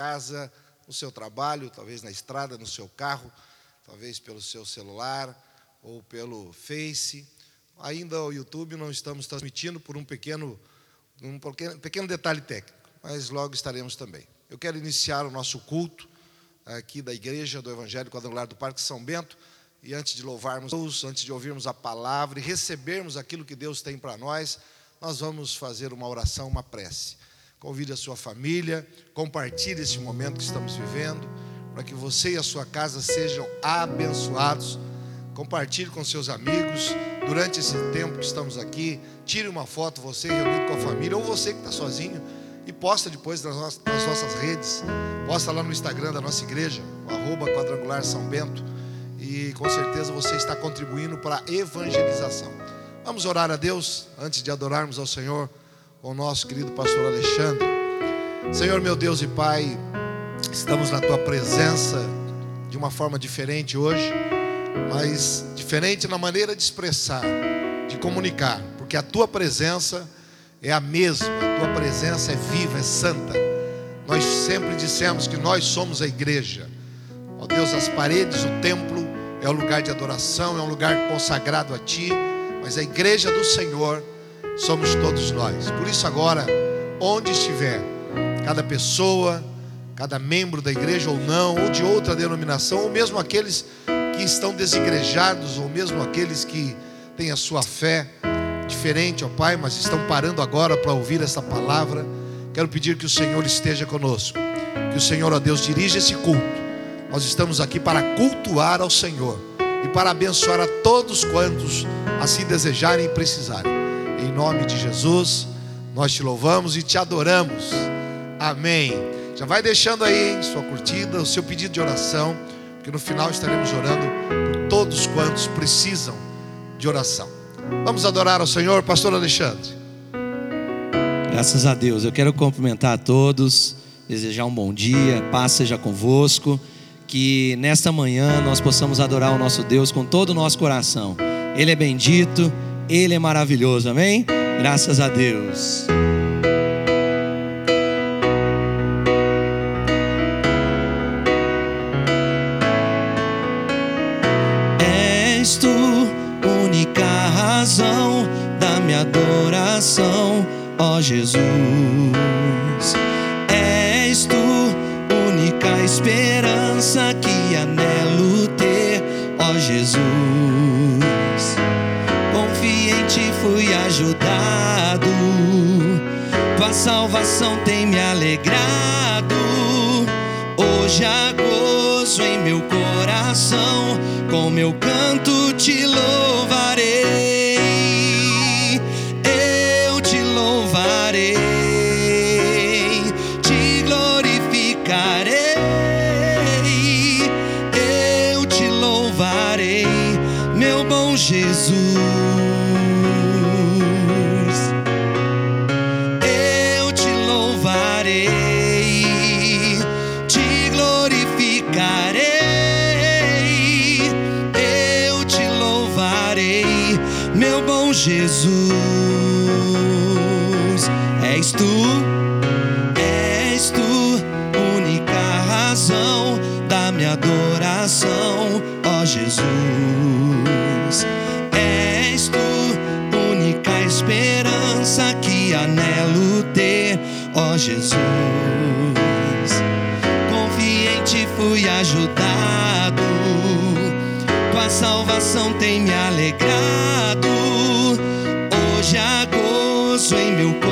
casa, no seu trabalho, talvez na estrada, no seu carro, talvez pelo seu celular ou pelo Face. Ainda o YouTube não estamos transmitindo por um pequeno, um pequeno, detalhe técnico, mas logo estaremos também. Eu quero iniciar o nosso culto aqui da Igreja do Evangelho Quadrangular do Parque São Bento. E antes de louvarmos Deus, antes de ouvirmos a palavra e recebermos aquilo que Deus tem para nós, nós vamos fazer uma oração, uma prece. Convide a sua família, compartilhe esse momento que estamos vivendo, para que você e a sua casa sejam abençoados. Compartilhe com seus amigos durante esse tempo que estamos aqui. Tire uma foto, você reunido com a família, ou você que está sozinho, e posta depois nas nossas, nas nossas redes. Posta lá no Instagram da nossa igreja, arroba quadrangular São Bento. E com certeza você está contribuindo para a evangelização. Vamos orar a Deus antes de adorarmos ao Senhor com o nosso querido pastor Alexandre. Senhor meu Deus e Pai, estamos na tua presença de uma forma diferente hoje, mas diferente na maneira de expressar, de comunicar, porque a tua presença é a mesma, a tua presença é viva, é santa. Nós sempre dissemos que nós somos a igreja. Ó Deus, as paredes, o templo é o lugar de adoração, é um lugar consagrado a ti, mas a igreja do Senhor somos todos nós. Por isso, agora, onde estiver, cada pessoa, cada membro da igreja ou não, ou de outra denominação, ou mesmo aqueles que estão desigrejados, ou mesmo aqueles que têm a sua fé diferente, ó Pai, mas estão parando agora para ouvir essa palavra. Quero pedir que o Senhor esteja conosco, que o Senhor, ó Deus, dirija esse culto. Nós estamos aqui para cultuar ao Senhor e para abençoar a todos quantos assim desejarem e precisarem. Em nome de Jesus, nós te louvamos e te adoramos. Amém. Já vai deixando aí hein, sua curtida, o seu pedido de oração, porque no final estaremos orando por todos quantos precisam de oração. Vamos adorar ao Senhor, Pastor Alexandre. Graças a Deus. Eu quero cumprimentar a todos, desejar um bom dia, paz seja convosco. Que nesta manhã nós possamos adorar o nosso Deus com todo o nosso coração. Ele é bendito, ele é maravilhoso, amém? Graças a Deus. És tu única razão da minha adoração, ó Jesus. És tu única esperança que anelo ter, ó Jesus. Confiante fui ajudado, tua salvação tem me alegrado. Hoje há gozo em meu coração, com meu canto te louvarei. Anelo ter, ó Jesus. Confiante fui ajudado, tua salvação tem me alegrado. Hoje há gozo em meu coração,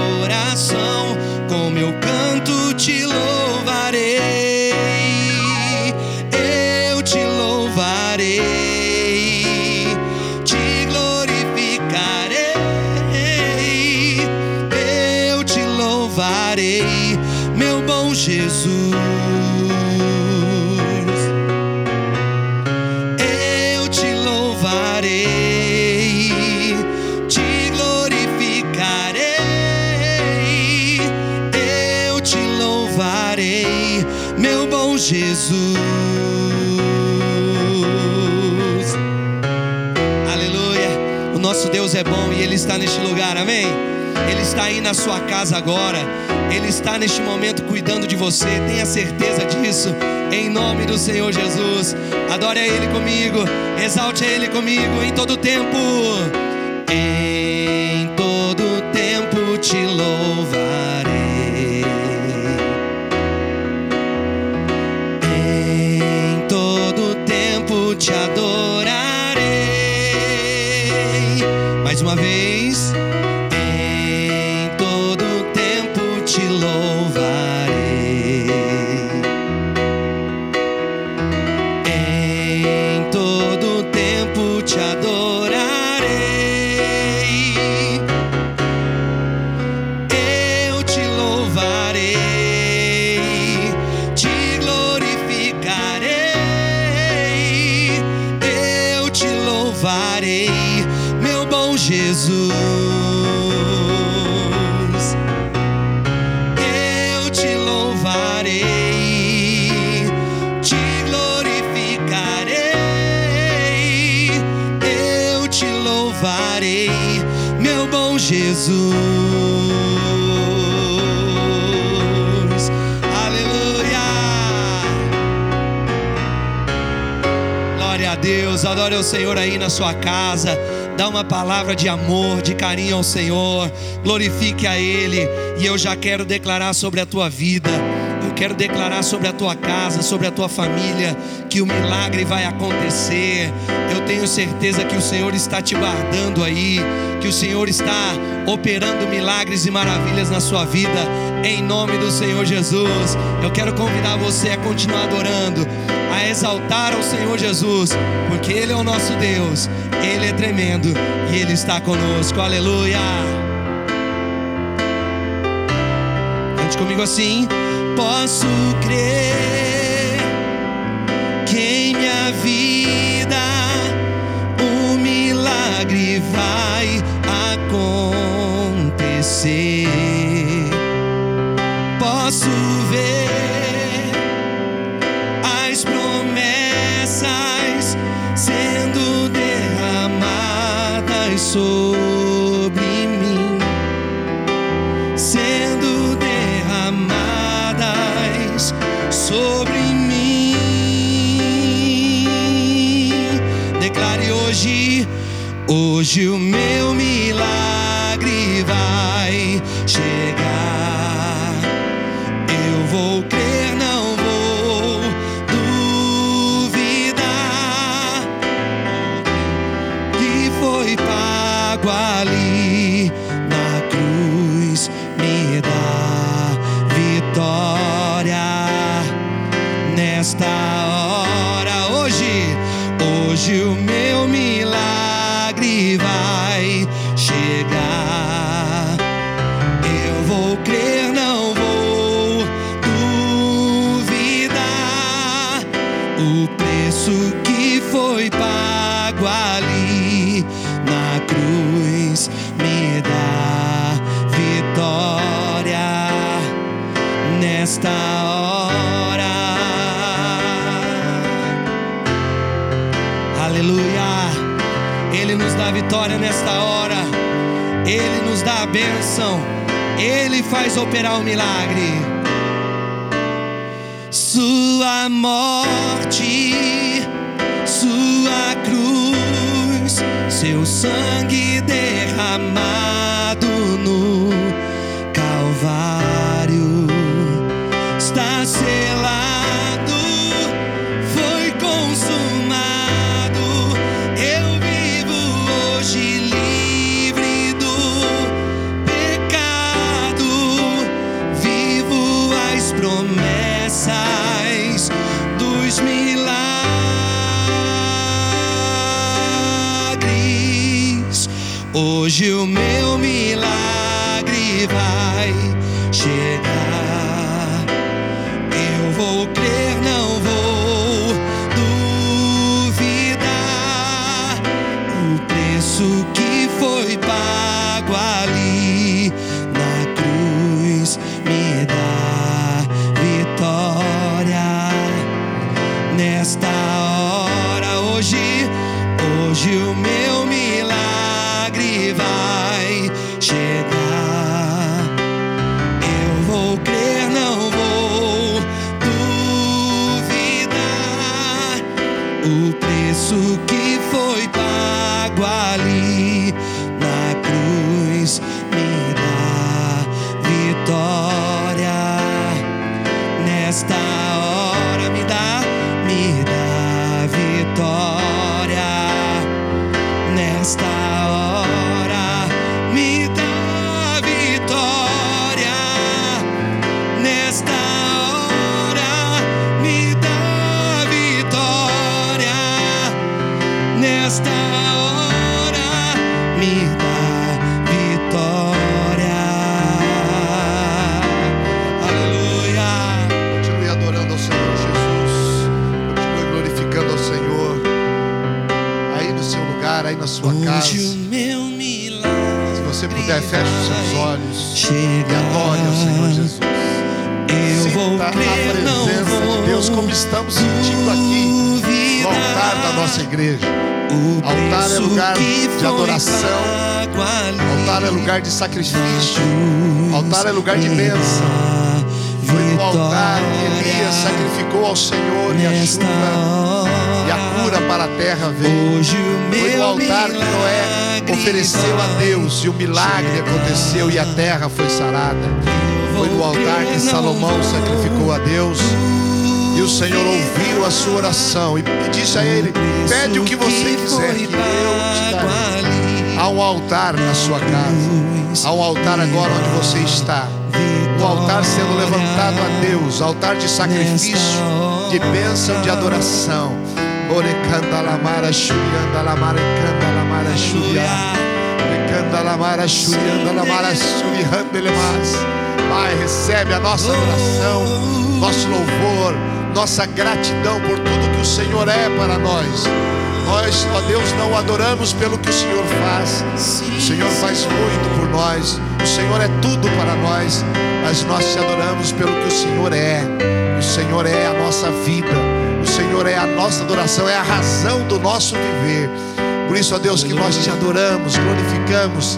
está neste lugar, amém? Ele está aí na sua casa agora. Ele está neste momento cuidando de você, tenha certeza disso, em nome do Senhor Jesus. Adore a Ele comigo, exalte a Ele comigo em todo tempo. Deus, adore o Senhor aí na sua casa. Dá uma palavra de amor, de carinho ao Senhor. Glorifique a Ele. E eu já quero declarar sobre a tua vida. Eu quero declarar sobre a tua casa, sobre a tua família, que o milagre vai acontecer. Eu tenho certeza que o Senhor está te guardando aí, que o Senhor está operando milagres e maravilhas na sua vida, em nome do Senhor Jesus. Eu quero convidar você a continuar adorando, exaltar ao Senhor Jesus, porque Ele é o nosso Deus, Ele é tremendo e Ele está conosco. Aleluia. Cante comigo assim. Posso crer hoje o igreja. O Altar é lugar de adoração. Altar é lugar de sacrifício. Altar é lugar de bênção. Foi no altar que Elias sacrificou ao Senhor e a chuva e a cura para a terra veio. Foi no altar que Noé ofereceu a Deus e o milagre aconteceu e a terra foi sarada. Foi no altar que Salomão sacrificou a Deus e o Senhor ouviu a sua oração e disse a ele: Pede o que você quiser que eu te darei. Há um altar na sua casa, há um altar agora onde você está. O altar sendo levantado a Deus, altar de sacrifício, de bênção, de adoração. Lamara lamara lamara lamara lamara lemas. Pai, recebe a nossa adoração, nosso louvor, nossa gratidão por tudo que o Senhor é para nós. Nós, ó Deus, não adoramos pelo que o Senhor faz. O Senhor faz muito por nós. O Senhor é tudo para nós. Mas nós te adoramos pelo que o Senhor é. O Senhor é a nossa vida. O Senhor é a nossa adoração, é a razão do nosso viver. Por isso, ó Deus, que nós te adoramos, glorificamos,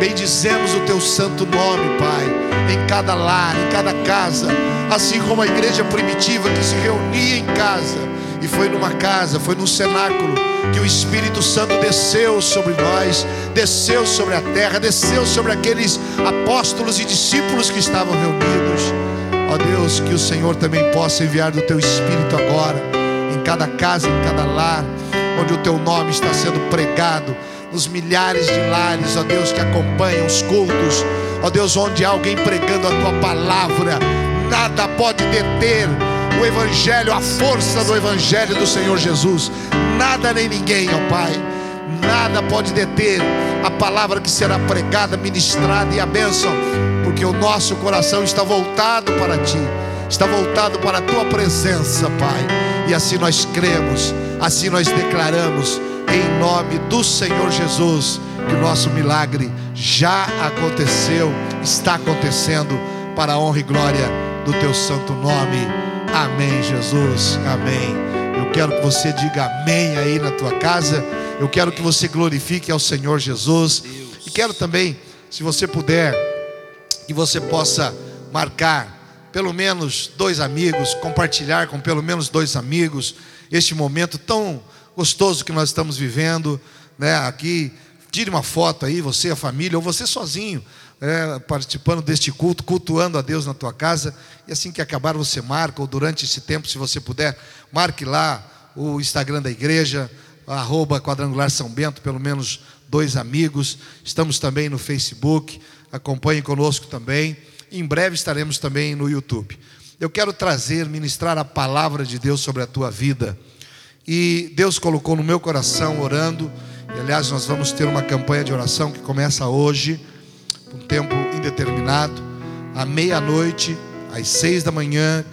bendizemos o teu santo nome, Pai, em cada lar, em cada casa, assim como a igreja primitiva que se reunia em casa e foi numa casa, foi num cenáculo que o Espírito Santo desceu sobre nós, desceu sobre a terra, desceu sobre aqueles apóstolos e discípulos que estavam reunidos. Ó Deus, que o Senhor também possa enviar do teu Espírito agora, em cada casa, em cada lar, onde o teu nome está sendo pregado, nos milhares de lares, ó Deus, que acompanham os cultos, ó Deus, onde há alguém pregando a tua palavra, nada pode deter o Evangelho, a força do Evangelho do Senhor Jesus. Nada nem ninguém, ó Pai, nada pode deter a palavra que será pregada, ministrada e a bênção, porque o nosso coração está voltado para Ti, está voltado para a Tua presença, Pai. E assim nós cremos, assim nós declaramos, em nome do Senhor Jesus, que o nosso milagre já aconteceu, está acontecendo, para a honra e glória do Teu santo nome. Amém, Jesus. Amém. Eu quero que você diga amém aí na tua casa. Eu quero que você glorifique ao Senhor Jesus. E quero também, se você puder, que você possa marcar pelo menos dois amigos, compartilhar com pelo menos dois amigos este momento tão gostoso que nós estamos vivendo, né? Aqui, tire uma foto aí, você, a família, ou você sozinho, né? participando deste culto, cultuando a Deus na tua casa. E assim que acabar, você marca, ou durante esse tempo, se você puder, marque lá o Instagram da igreja, arroba quadrangular São Bento, pelo menos dois amigos. Estamos também no Facebook, acompanhe conosco também. Em breve estaremos também no YouTube. Eu quero trazer, ministrar a palavra de Deus sobre a tua vida. E Deus colocou no meu coração orando. E aliás, nós vamos ter uma campanha de oração que começa hoje, um tempo indeterminado, à meia-noite, às seis da manhã,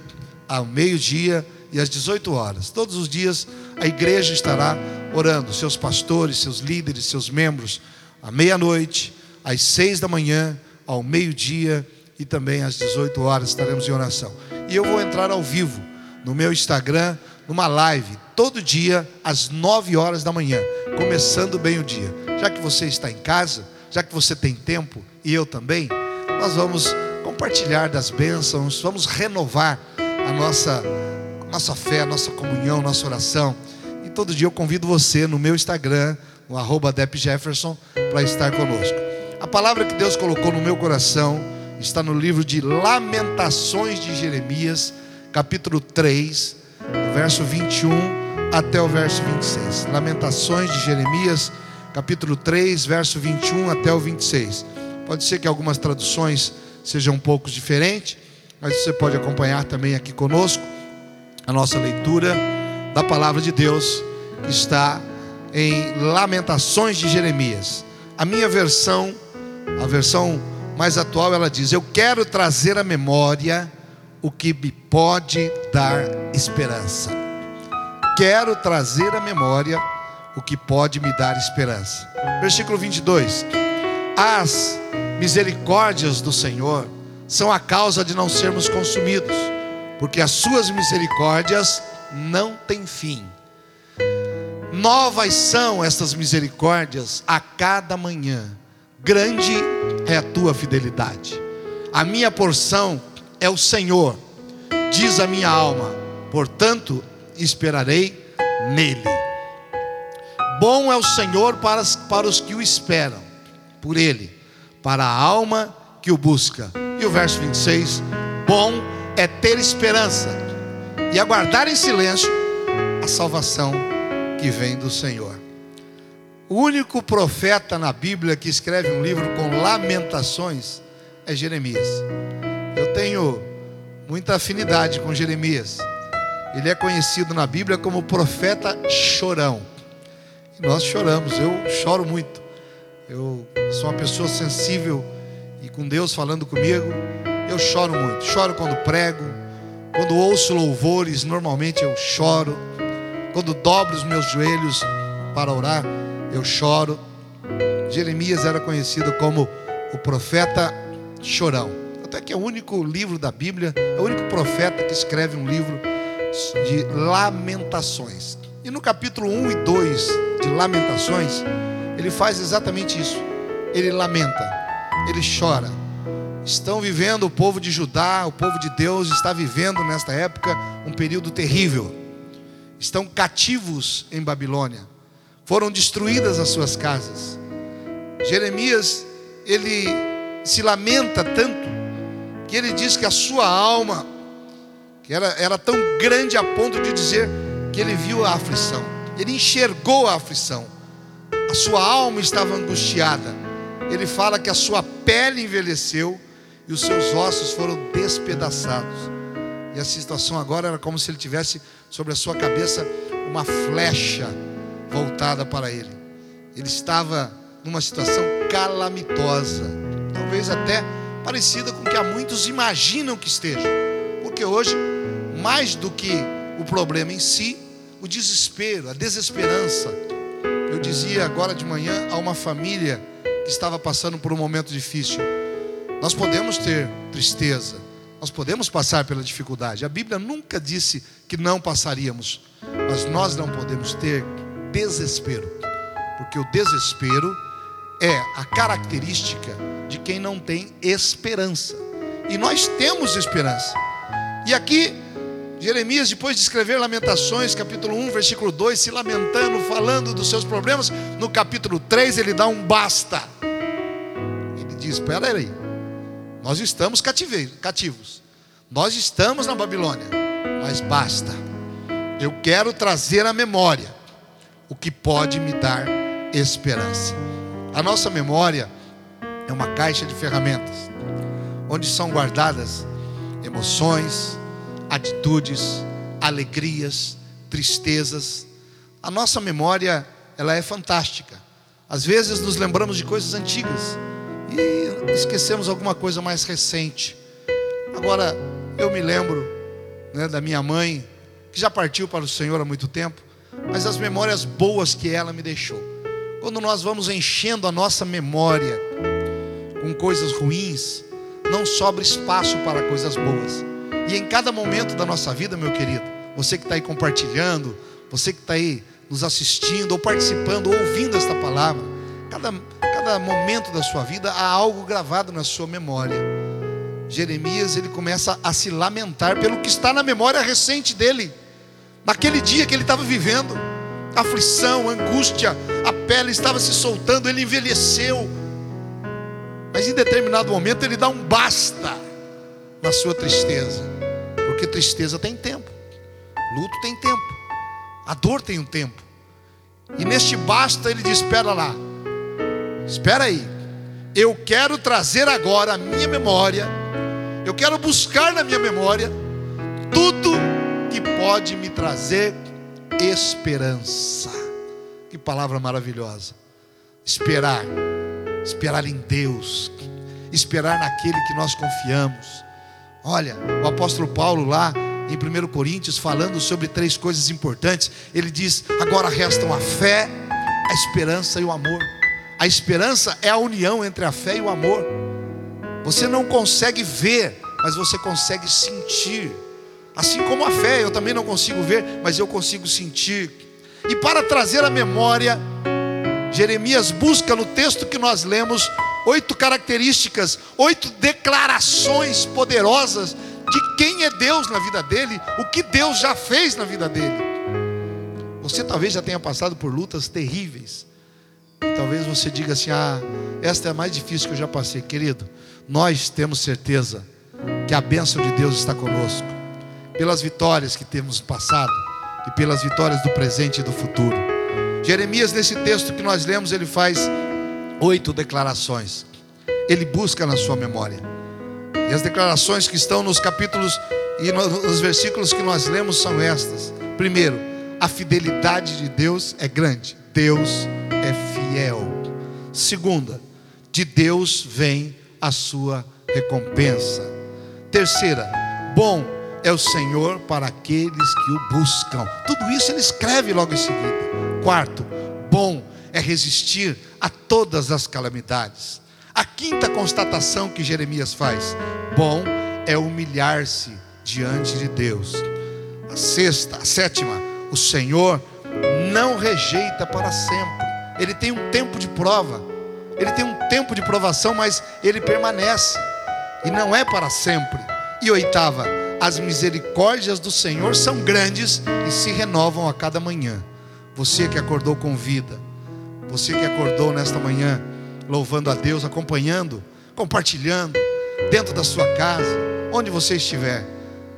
ao meio-dia e às 18 horas. Todos os dias a igreja estará orando, seus pastores, seus líderes, seus membros, à meia-noite, às seis da manhã, ao meio-dia e também às 18 horas estaremos em oração. E eu vou entrar ao vivo no meu Instagram, numa live, todo dia às 9 horas da manhã, começando bem o dia. Já que você está em casa, já que você tem tempo e eu também, nós vamos compartilhar das bênçãos, vamos renovar a nossa nossa fé, a nossa comunhão, nossa oração. Então todo dia eu convido você no meu Instagram, no arroba para estar conosco. A palavra que Deus colocou no meu coração está no livro de Lamentações de Jeremias, capítulo 3, verso 21 até o verso 26. Lamentações de Jeremias, 3, verso 21 até o 26. Pode ser que algumas traduções sejam um pouco diferentes, mas você pode acompanhar também aqui conosco a nossa leitura da palavra de Deus que está em Lamentações de Jeremias. A minha versão, a versão mais atual, ela diz: Eu quero trazer à memória o que me pode dar esperança. Quero trazer à memória o que pode me dar esperança. Versículo 22. As misericórdias do Senhor são a causa de não sermos consumidos, porque as suas misericórdias não tem fim. Novas são estas misericórdias a cada manhã. Grande é a tua fidelidade. A minha porção é o Senhor, diz a minha alma. Portanto, esperarei nele. Bom é o Senhor para, para os que o esperam, por ele, para a alma que o busca. E o verso 26: Bom é ter esperança e aguardar em silêncio a salvação que vem do Senhor. O único profeta na Bíblia que escreve um livro com lamentações é Jeremias. Eu tenho muita afinidade com Jeremias. Ele é conhecido na Bíblia como profeta chorão. E nós choramos, eu choro muito. Eu sou uma pessoa sensível e com Deus falando comigo, eu choro muito. Choro quando prego, quando ouço louvores, normalmente eu choro. Quando dobro os meus joelhos para orar, eu choro. Jeremias era conhecido como o profeta chorão. Até que é o único livro da Bíblia, é o único profeta que escreve um livro de lamentações. E no capítulo 1 e 2 de Lamentações, ele faz exatamente isso. Ele lamenta, ele chora estão vivendo, o povo de Judá, o povo de Deus está vivendo nesta época um período terrível. Estão cativos em Babilônia. Foram destruídas as suas casas. Jeremias, ele se lamenta tanto que ele diz que a sua alma que era, era tão grande a ponto de dizer que ele viu a aflição. Ele enxergou a aflição. A sua alma estava angustiada. Ele fala que a sua pele envelheceu e os seus ossos foram despedaçados. E a situação agora era como se ele tivesse sobre a sua cabeça uma flecha voltada para ele. Ele estava numa situação calamitosa, talvez até parecida com o que há muitos imaginam que esteja. Porque hoje, mais do que o problema em si, o desespero, a desesperança. Eu dizia agora de manhã a uma família que estava passando por um momento difícil. Nós podemos ter tristeza, nós podemos passar pela dificuldade. A Bíblia nunca disse que não passaríamos, mas nós não podemos ter desespero, porque o desespero é a característica de quem não tem esperança. E nós temos esperança. E aqui, Jeremias, depois de escrever Lamentações, capítulo 1, versículo 2, se lamentando, falando dos seus problemas, no capítulo 3 ele dá um basta. Ele diz: Espera aí, nós estamos cativos. Nós estamos na Babilônia. Mas basta. Eu quero trazer à memória o que pode me dar esperança. A nossa memória é uma caixa de ferramentas onde são guardadas emoções, atitudes, alegrias, tristezas. A nossa memória, ela é fantástica. Às vezes nos lembramos de coisas antigas e esquecemos alguma coisa mais recente. Agora, eu me lembro né, da minha mãe, que já partiu para o Senhor há muito tempo, mas as memórias boas que ela me deixou. Quando nós vamos enchendo a nossa memória com coisas ruins, não sobra espaço para coisas boas. E em cada momento da nossa vida, meu querido, você que está aí compartilhando, você que está aí nos assistindo, ou participando, ou ouvindo esta palavra, cada cada momento da sua vida há algo gravado na sua memória. Jeremias ele começa a se lamentar pelo que está na memória recente dele, naquele dia que ele estava vivendo. aflição, angústia, a pele estava se soltando, ele envelheceu. Mas em determinado momento ele dá um basta na sua tristeza, porque tristeza tem tempo, luto tem tempo, a dor tem um tempo. E neste basta ele diz: Espera lá, espera aí, eu quero trazer agora a minha memória, eu quero buscar na minha memória tudo que pode me trazer esperança. Que palavra maravilhosa. Esperar, esperar em Deus, esperar naquele que nós confiamos. Olha, o apóstolo Paulo lá em 1 Coríntios, falando sobre três coisas importantes, ele diz: agora restam a fé, a esperança e o amor. A esperança é a união entre a fé e o amor. Você não consegue ver, mas você consegue sentir. Assim como a fé, eu também não consigo ver, mas eu consigo sentir. E para trazer a memória, Jeremias busca no texto que nós lemos oito características, oito declarações poderosas de quem é Deus na vida dele, o que Deus já fez na vida dele. Você talvez já tenha passado por lutas terríveis. Talvez você diga assim: ah, esta é a mais difícil que eu já passei, querido. Nós temos certeza que a bênção de Deus está conosco pelas vitórias que temos passado e pelas vitórias do presente e do futuro. Jeremias, nesse texto que nós lemos, ele faz oito declarações. Ele busca na sua memória. E as declarações que estão nos capítulos e nos versículos que nós lemos são estas. Primeiro, a fidelidade de Deus é grande. Deus é fiel. Segunda, de Deus vem a sua recompensa. Terceira, bom é o Senhor para aqueles que o buscam. Tudo isso ele escreve logo em seguida. Quarto, bom é resistir a todas as calamidades. A quinta constatação que Jeremias faz: bom é humilhar-se diante de Deus. A sexta, a sétima, o Senhor não rejeita para sempre. Ele tem um tempo de prova, ele tem um tempo de provação, mas ele permanece e não é para sempre. E oitava, as misericórdias do Senhor são grandes e se renovam a cada manhã. Você que acordou com vida, você que acordou nesta manhã, louvando a Deus, acompanhando, compartilhando, dentro da sua casa, onde você estiver,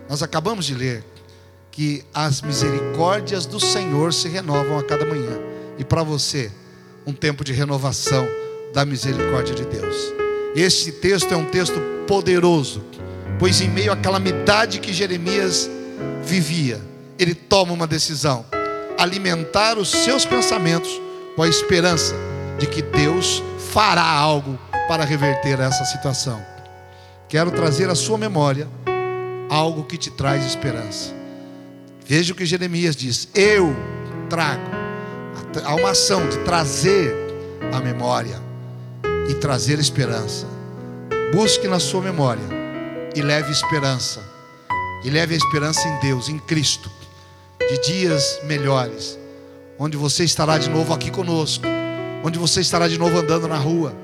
nós acabamos de ler que as misericórdias do Senhor se renovam a cada manhã. E para você, um tempo de renovação da misericórdia de Deus. Este texto é um texto poderoso pois em meio à calamidade que Jeremias vivia, ele toma uma decisão: alimentar os seus pensamentos com a esperança de que Deus fará algo para reverter essa situação. Quero trazer à sua memória algo que te traz esperança. Veja o que Jeremias diz: Eu trago. Há uma ação de trazer a memória e trazer esperança. Busque na sua memória e leve esperança. E leve a esperança em Deus, em Cristo, de dias melhores, onde você estará de novo aqui conosco, onde você estará de novo andando na rua,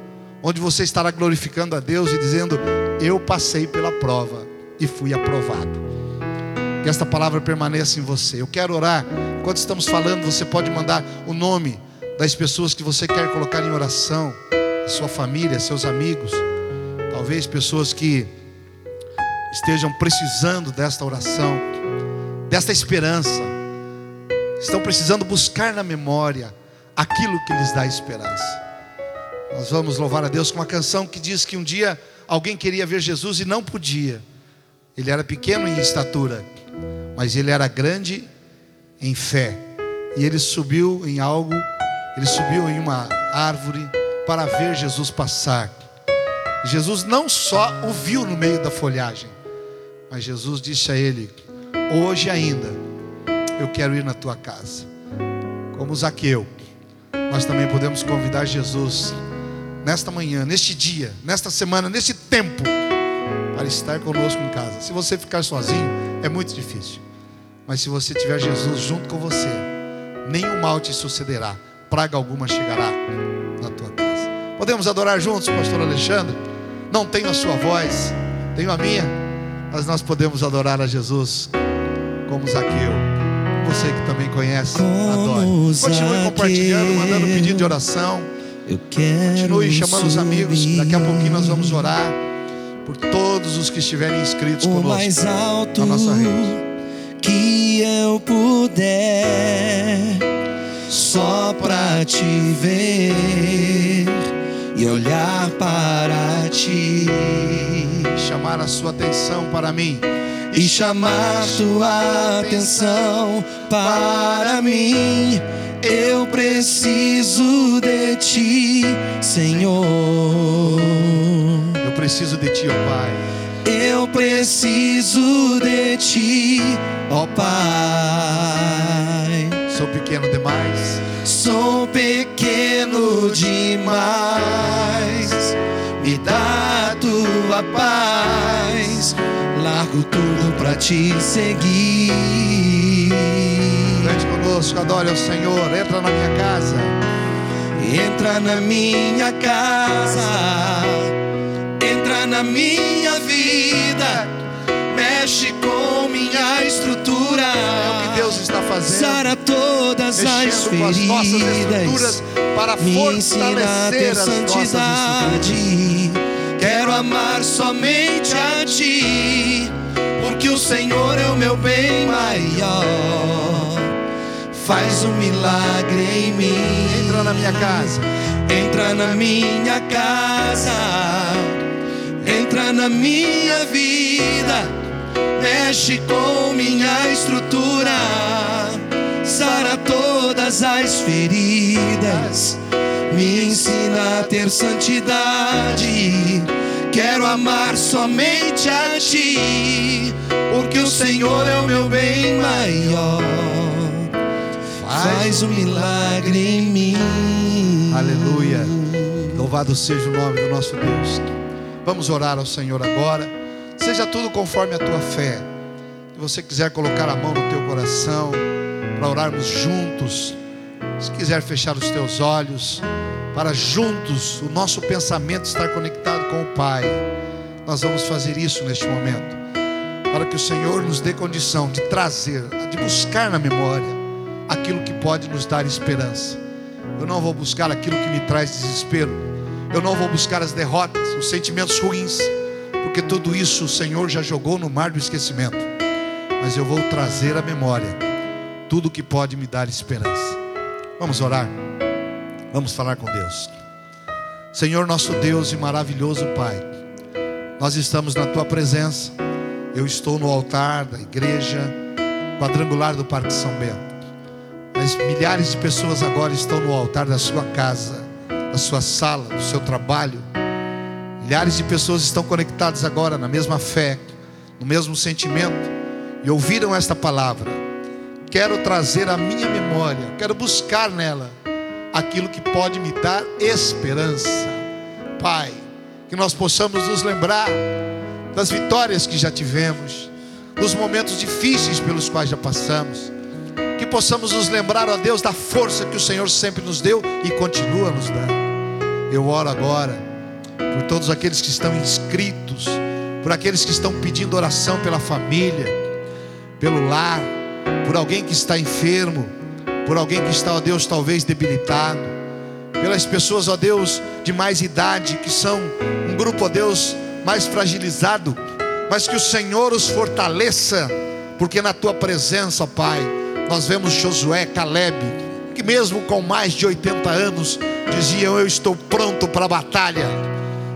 onde você estará glorificando a Deus e dizendo: Eu passei pela prova e fui aprovado. Que esta palavra permaneça em você. Eu quero orar. Enquanto estamos falando, você pode mandar o nome das pessoas que você quer colocar em oração, sua família, seus amigos, talvez pessoas que estejam precisando desta oração, desta esperança, estão precisando buscar na memória aquilo que lhes dá esperança. Nós vamos louvar a Deus com uma canção que diz que um dia alguém queria ver Jesus e não podia. Ele era pequeno em estatura, mas ele era grande em fé. E ele subiu em algo, ele subiu em uma árvore para ver Jesus passar. Jesus não só o viu no meio da folhagem, mas Jesus disse a ele: Hoje ainda eu quero ir na tua casa. Como Zaqueu, nós também podemos convidar Jesus nesta manhã, neste dia, nesta semana, neste tempo, para estar conosco em casa. Se você ficar sozinho, é muito difícil. Mas se você tiver Jesus junto com você, nenhum mal te sucederá, praga alguma chegará na tua casa. Podemos adorar juntos, pastor Alexandre? Não tenho a sua voz, tenho a minha mas nós podemos adorar a Jesus como Zaqueu. Você que também conhece, adore. Continue compartilhando, mandando pedido de oração. Eu quero Continue chamando os amigos. Daqui a pouquinho nós vamos orar por todos os que estiverem inscritos conosco. mais alto na nossa rede. que eu puder, só pra te ver e olhar para ti Chamar a sua atenção para mim. E chamar tua atenção para mim. Eu preciso de ti, Senhor. Eu preciso de ti, ó Pai. Eu preciso de ti, ó Pai. Sou pequeno demais. Sou pequeno demais. Me dá a tua paz. Largo tudo pra te seguir. Cante conosco, adore ao Senhor. Entra na minha casa. Entra na minha casa, entra na minha vida, mexe com minha estrutura. É o que Deus está fazendo. Sara todas as feridas, para me a fortalecer estruturas. santidade. Quero amar somente a Ti, porque o Senhor é o meu bem maior. Faz um milagre em mim. Entra na minha casa. Entra na minha casa, entra na minha vida, mexe com minha estrutura, sara todas as feridas, me ensina a ter santidade. Quero amar somente a Ti, porque o Senhor é o meu bem maior. Faz um milagre em mim. Aleluia. Louvado seja o nome do nosso Deus. Vamos orar ao Senhor agora. Seja tudo conforme a tua fé. Se você quiser colocar a mão no teu coração para orarmos juntos, se quiser fechar os teus olhos, para juntos o nosso pensamento estar conectado com o Pai, nós vamos fazer isso neste momento. Para que o Senhor nos dê condição de trazer, de buscar na memória aquilo que pode nos dar esperança. Eu não vou buscar aquilo que me traz desespero. Eu não vou buscar as derrotas, os sentimentos ruins, porque tudo isso o Senhor já jogou no mar do esquecimento. Mas eu vou trazer à memória tudo que pode me dar esperança. Vamos orar. Vamos falar com Deus. Senhor nosso Deus e maravilhoso Pai, nós estamos na tua presença. Eu estou no altar da igreja quadrangular do Parque São Bento. Mas milhares de pessoas agora estão no altar da sua casa, da sua sala, do seu trabalho. Milhares de pessoas estão conectadas agora na mesma fé, no mesmo sentimento e ouviram esta palavra. Quero trazer à minha memória, quero buscar nela aquilo que pode me dar esperança. Pai, que nós possamos nos lembrar das vitórias que já tivemos, dos momentos difíceis pelos quais já passamos que possamos nos lembrar, ó Deus, da força que o Senhor sempre nos deu e continua nos dando. Eu oro agora por todos aqueles que estão inscritos, por aqueles que estão pedindo oração pela família, pelo lar, por alguém que está enfermo, por alguém que está, ó Deus, talvez debilitado, pelas pessoas, ó Deus, de mais idade, que são um grupo, ó Deus, mais fragilizado, mas que o Senhor os fortaleça, porque na tua presença, ó Pai, nós vemos Josué, Caleb, que mesmo com mais de 80 anos, diziam: Eu estou pronto para a batalha,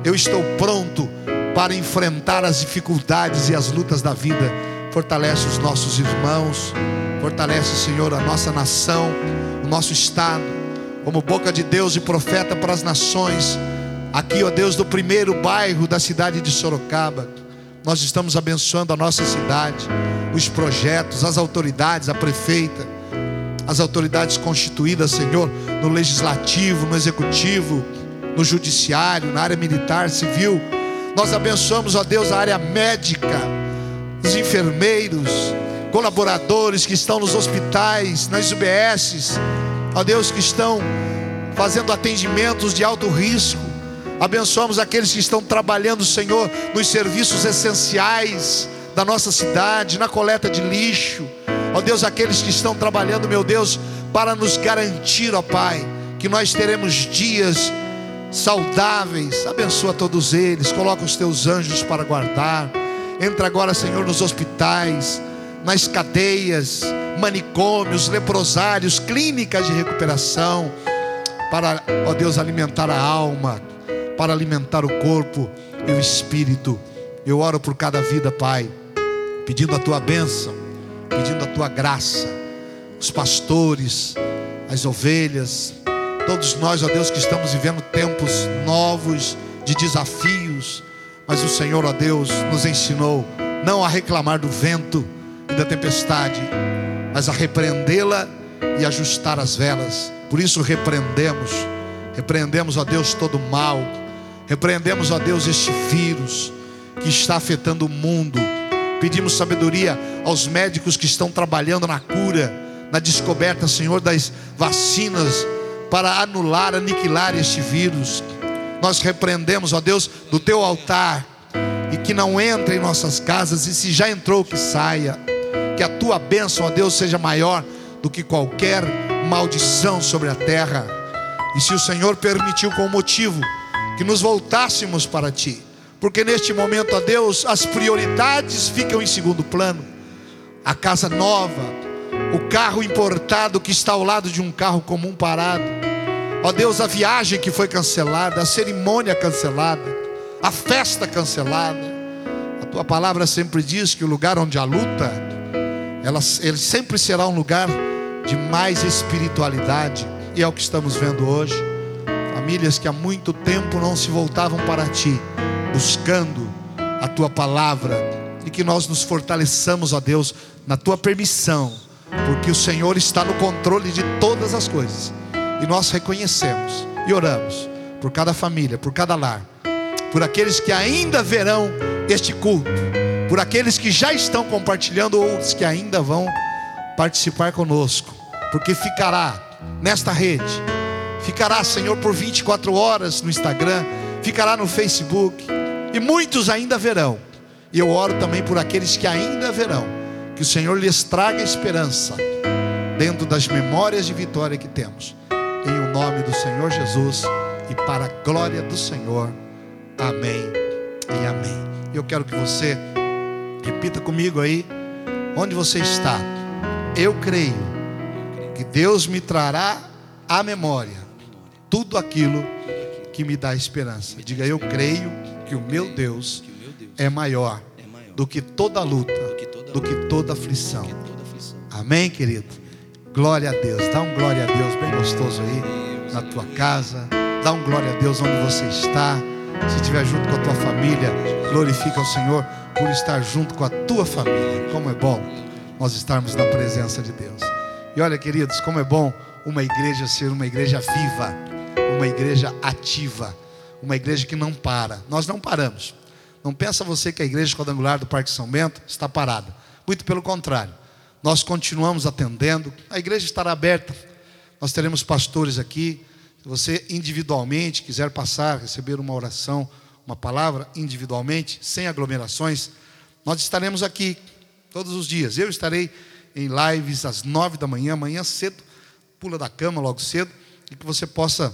eu estou pronto para enfrentar as dificuldades e as lutas da vida. Fortalece os nossos irmãos, fortalece, Senhor, a nossa nação, o nosso estado, como boca de Deus e profeta para as nações. Aqui, ó Deus, do primeiro bairro da cidade de Sorocaba, nós estamos abençoando a nossa cidade, os projetos, as autoridades, a prefeita, as autoridades constituídas, Senhor, no legislativo, no executivo, no judiciário, na área militar, civil. Nós abençoamos, ó Deus, a área médica, os enfermeiros, colaboradores que estão nos hospitais, nas UBSs, ó Deus, que estão fazendo atendimentos de alto risco. Abençoamos aqueles que estão trabalhando, Senhor, nos serviços essenciais da nossa cidade, na coleta de lixo. Ó Deus, aqueles que estão trabalhando, meu Deus, para nos garantir, ó Pai, que nós teremos dias saudáveis. Abençoa todos eles, coloca os teus anjos para guardar. Entra agora, Senhor, nos hospitais, nas cadeias, manicômios, leprosários, clínicas de recuperação, para, ó Deus, alimentar a alma, para alimentar o corpo e o espírito. Eu oro por cada vida, Pai, pedindo a tua bênção, pedindo a tua graça, os pastores, as ovelhas, todos nós, ó Deus, que estamos vivendo tempos novos de desafios, mas o Senhor, ó Deus, nos ensinou não a reclamar do vento e da tempestade, mas a repreendê-la e ajustar as velas. Por isso repreendemos, repreendemos, ó Deus, todo mal, repreendemos, ó Deus, este vírus que está afetando o mundo. Pedimos sabedoria aos médicos que estão trabalhando na cura, na descoberta, Senhor, das vacinas para anular, aniquilar este vírus. Nós repreendemos, ó Deus, do teu altar e que não entre em nossas casas e se já entrou que saia. Que a tua bênção, ó Deus, seja maior do que qualquer maldição sobre a terra. E se o Senhor permitiu com motivo que nos voltássemos para ti, porque neste momento, ó Deus, as prioridades ficam em segundo plano. A casa nova, o carro importado que está ao lado de um carro comum parado. Ó Deus, a viagem que foi cancelada, a cerimônia cancelada, a festa cancelada. A tua palavra sempre diz que o lugar onde há luta, ela, ele sempre será um lugar de mais espiritualidade, e é o que estamos vendo hoje. Famílias que há muito tempo não se voltavam para ti, buscando a tua palavra, e que nós nos fortaleçamos, ó Deus, na tua permissão, porque o Senhor está no controle de todas as coisas, e nós reconhecemos e oramos por cada família, por cada lar, por aqueles que ainda verão este culto, por aqueles que já estão compartilhando ou os que ainda vão participar conosco, porque ficará nesta rede, ficará, Senhor, por 24 horas no Instagram, ficará no Facebook, e muitos ainda verão. E eu oro também por aqueles que ainda verão, que o Senhor lhes traga esperança dentro das memórias de vitória que temos. Em o nome do Senhor Jesus e para a glória do Senhor. Amém e amém. Eu quero que você repita comigo aí, onde você está. Eu creio que Deus me trará à memória tudo aquilo que me dá esperança. Diga, eu creio que o meu Deus é maior do que toda luta, do que toda aflição. Amém, querido? Glória a Deus. Dá um glória a Deus bem gostoso aí na tua casa. Dá um glória a Deus onde você está. Se estiver junto com a tua família, glorifica o Senhor por estar junto com a tua família. Como é bom nós estarmos na presença de Deus. E olha, queridos, como é bom uma igreja ser uma igreja viva, uma igreja ativa, uma igreja que não para. Nós não paramos. Não pensa você que a igreja quadrangular do Parque São Bento está parada. Muito pelo contrário. Nós continuamos atendendo. A igreja estará aberta. Nós teremos pastores aqui. Se você individualmente quiser passar, receber uma oração, uma palavra individualmente, sem aglomerações, nós estaremos aqui todos os dias. Eu estarei em lives às nove da manhã, amanhã cedo, pula da cama logo cedo, e que você possa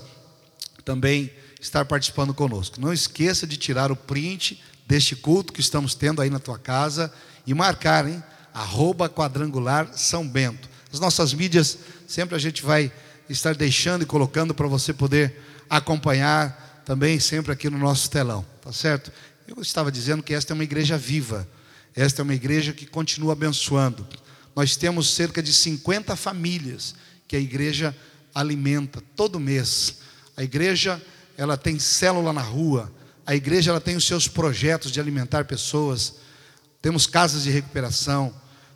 também estar participando conosco. Não esqueça de tirar o print deste culto que estamos tendo aí na tua casa e marcar, hein? Arroba quadrangular São Bento. As nossas mídias, sempre a gente vai estar deixando e colocando para você poder acompanhar também sempre aqui no nosso telão, tá certo? Eu estava dizendo que esta é uma igreja viva, esta é uma igreja que continua abençoando. Nós temos cerca de 50 famílias que a igreja alimenta todo mês. A igreja, ela tem célula na rua. A igreja, ela tem os seus projetos de alimentar pessoas. Temos casas de recuperação.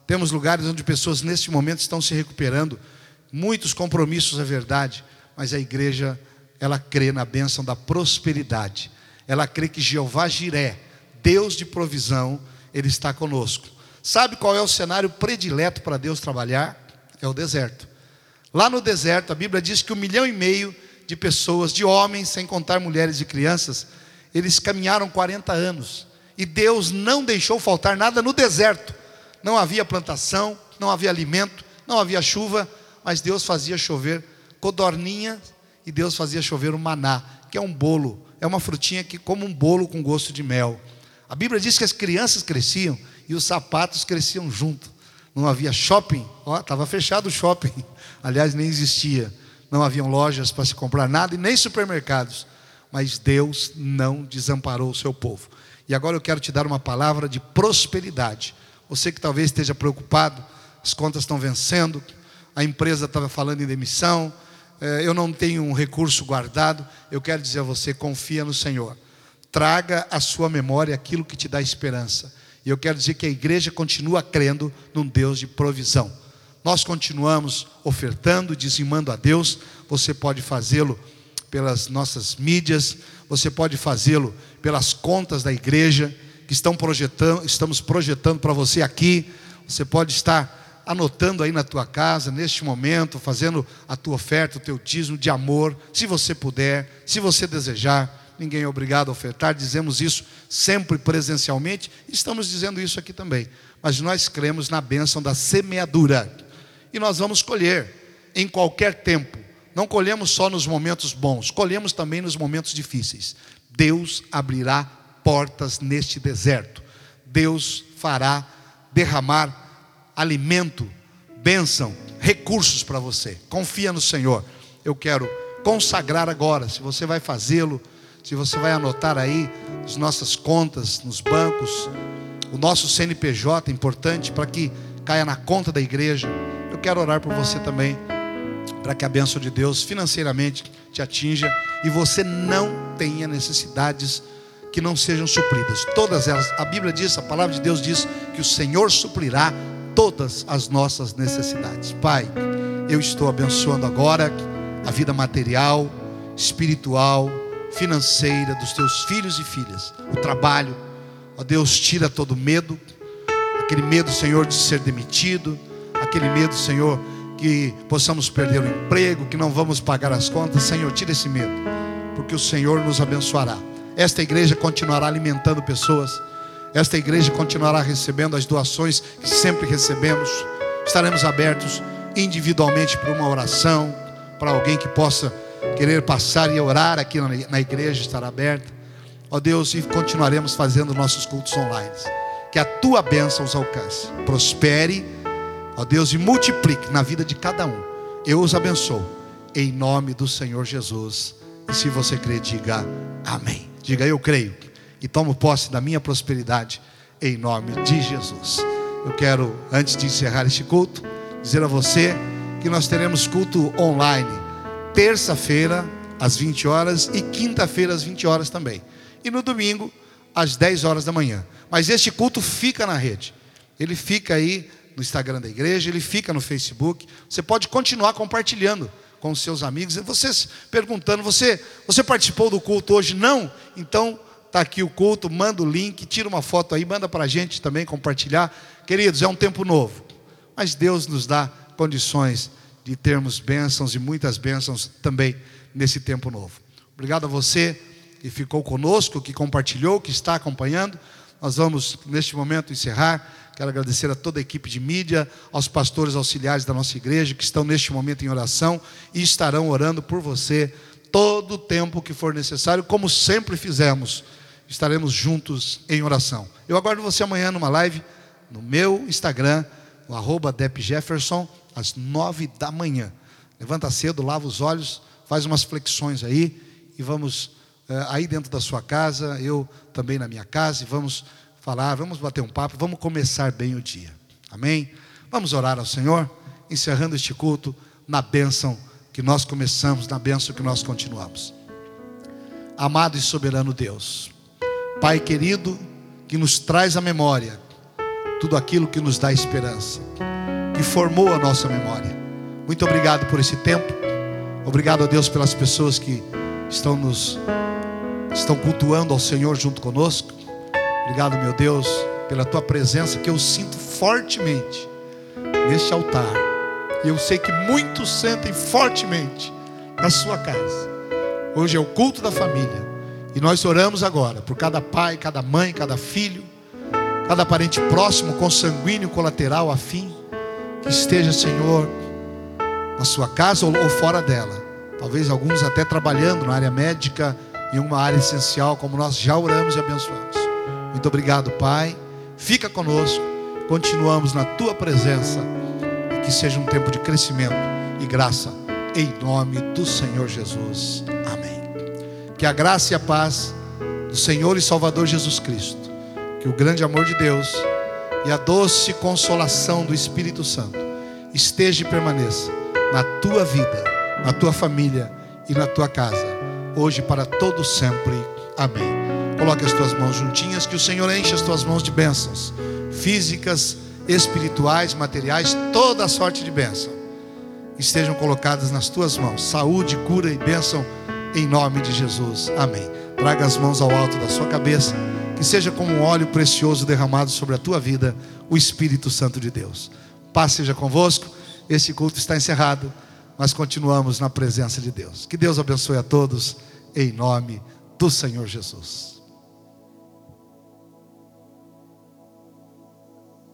Temos lugares onde pessoas neste momento estão se recuperando. Muitos compromissos, é verdade, mas a igreja, ela crê na bênção da prosperidade. Ela crê que Jeová Jiré, Deus de provisão, ele está conosco. Sabe qual é o cenário predileto para Deus trabalhar? É o deserto. Lá no deserto, a Bíblia diz que um milhão e meio de pessoas, de homens, sem contar mulheres e crianças, eles caminharam 40 anos. E Deus não deixou faltar nada no deserto. Não havia plantação, não havia alimento, não havia chuva, mas Deus fazia chover codorninha e Deus fazia chover o maná, que é um bolo, é uma frutinha que como um bolo com gosto de mel. A Bíblia diz que as crianças cresciam e os sapatos cresciam junto. Não havia shopping, ó, estava fechado o shopping. Aliás, nem existia. Não haviam lojas para se comprar nada e nem supermercados. Mas Deus não desamparou o seu povo. E agora eu quero te dar uma palavra de prosperidade. Você que talvez esteja preocupado, as contas estão vencendo, a empresa estava falando em demissão, eh, eu não tenho um recurso guardado. Eu quero dizer a você: confia no Senhor. Traga à sua memória aquilo que te dá esperança. E eu quero dizer que a igreja continua crendo num Deus de provisão. Nós continuamos ofertando, dizimando a Deus. Você pode fazê-lo pelas nossas mídias, você pode fazê-lo pelas contas da igreja que estão projetando, estamos projetando para você aqui. Você pode estar anotando aí na tua casa, neste momento, fazendo a tua oferta, o teu dízimo de amor, se você puder, se você desejar. Ninguém é obrigado a ofertar, dizemos isso sempre presencialmente, estamos dizendo isso aqui também. Mas nós cremos na bênção da semeadura. E nós vamos colher em qualquer tempo. Não colhemos só nos momentos bons, colhemos também nos momentos difíceis. Deus abrirá portas neste deserto. Deus fará derramar alimento, bênção, recursos para você. Confia no Senhor. Eu quero consagrar agora, se você vai fazê-lo, se você vai anotar aí as nossas contas nos bancos, o nosso CNPJ é importante para que caia na conta da igreja. Eu quero orar por você também, para que a bênção de Deus financeiramente te atinja e você não tenha necessidades que não sejam supridas. Todas elas, a Bíblia diz, a palavra de Deus diz que o Senhor suprirá todas as nossas necessidades. Pai, eu estou abençoando agora a vida material, espiritual, financeira dos teus filhos e filhas, o trabalho. Ó Deus, tira todo medo, aquele medo, Senhor, de ser demitido, aquele medo, Senhor, que possamos perder o emprego, que não vamos pagar as contas. Senhor, tira esse medo, porque o Senhor nos abençoará. Esta igreja continuará alimentando pessoas. Esta igreja continuará recebendo as doações que sempre recebemos. Estaremos abertos individualmente para uma oração, para alguém que possa querer passar e orar aqui na igreja, estar aberta. Ó Deus, e continuaremos fazendo nossos cultos online. Que a tua bênção os alcance. Prospere, ó Deus, e multiplique na vida de cada um. Eu os abençoo. Em nome do Senhor Jesus. E se você crê, diga amém. Diga eu creio e tomo posse da minha prosperidade em nome de Jesus. Eu quero, antes de encerrar este culto, dizer a você que nós teremos culto online, terça-feira às 20 horas e quinta-feira às 20 horas também. E no domingo às 10 horas da manhã. Mas este culto fica na rede. Ele fica aí no Instagram da igreja, ele fica no Facebook. Você pode continuar compartilhando com os seus amigos. E vocês perguntando: você, você participou do culto hoje? Não? Então está aqui o culto, manda o link, tira uma foto aí, manda para a gente também compartilhar. Queridos, é um tempo novo, mas Deus nos dá condições de termos bênçãos e muitas bênçãos também nesse tempo novo. Obrigado a você que ficou conosco, que compartilhou, que está acompanhando. Nós vamos, neste momento, encerrar. Quero agradecer a toda a equipe de mídia, aos pastores auxiliares da nossa igreja que estão neste momento em oração e estarão orando por você todo o tempo que for necessário, como sempre fizemos. Estaremos juntos em oração. Eu aguardo você amanhã numa live no meu Instagram, no arroba Jefferson, às nove da manhã. Levanta cedo, lava os olhos, faz umas flexões aí e vamos eh, aí dentro da sua casa, eu também na minha casa, e vamos falar, vamos bater um papo, vamos começar bem o dia. Amém? Vamos orar ao Senhor, encerrando este culto na bênção que nós começamos, na bênção que nós continuamos. Amado e soberano Deus, Pai querido, que nos traz à memória tudo aquilo que nos dá esperança, que formou a nossa memória. Muito obrigado por esse tempo. Obrigado a Deus pelas pessoas que estão nos estão cultuando ao Senhor junto conosco. Obrigado, meu Deus, pela tua presença que eu sinto fortemente neste altar. E eu sei que muitos sentem fortemente na sua casa. Hoje é o culto da família. E nós oramos agora por cada pai, cada mãe, cada filho, cada parente próximo, consanguíneo, colateral, afim. que esteja, Senhor, na sua casa ou fora dela. Talvez alguns até trabalhando na área médica, em uma área essencial, como nós já oramos e abençoamos. Muito obrigado, Pai. Fica conosco. Continuamos na tua presença. E que seja um tempo de crescimento e graça. Em nome do Senhor Jesus. Que a graça e a paz do Senhor e Salvador Jesus Cristo, que o grande amor de Deus e a doce consolação do Espírito Santo esteja e permaneça na tua vida, na tua família e na tua casa, hoje para todo sempre. Amém. Coloque as tuas mãos juntinhas, que o Senhor enche as tuas mãos de bênçãos físicas, espirituais, materiais, toda sorte de bênção estejam colocadas nas tuas mãos. Saúde, cura e bênção em nome de Jesus. Amém. Traga as mãos ao alto da sua cabeça, que seja como um óleo precioso derramado sobre a tua vida, o Espírito Santo de Deus. Paz seja convosco. Esse culto está encerrado, mas continuamos na presença de Deus. Que Deus abençoe a todos, em nome do Senhor Jesus.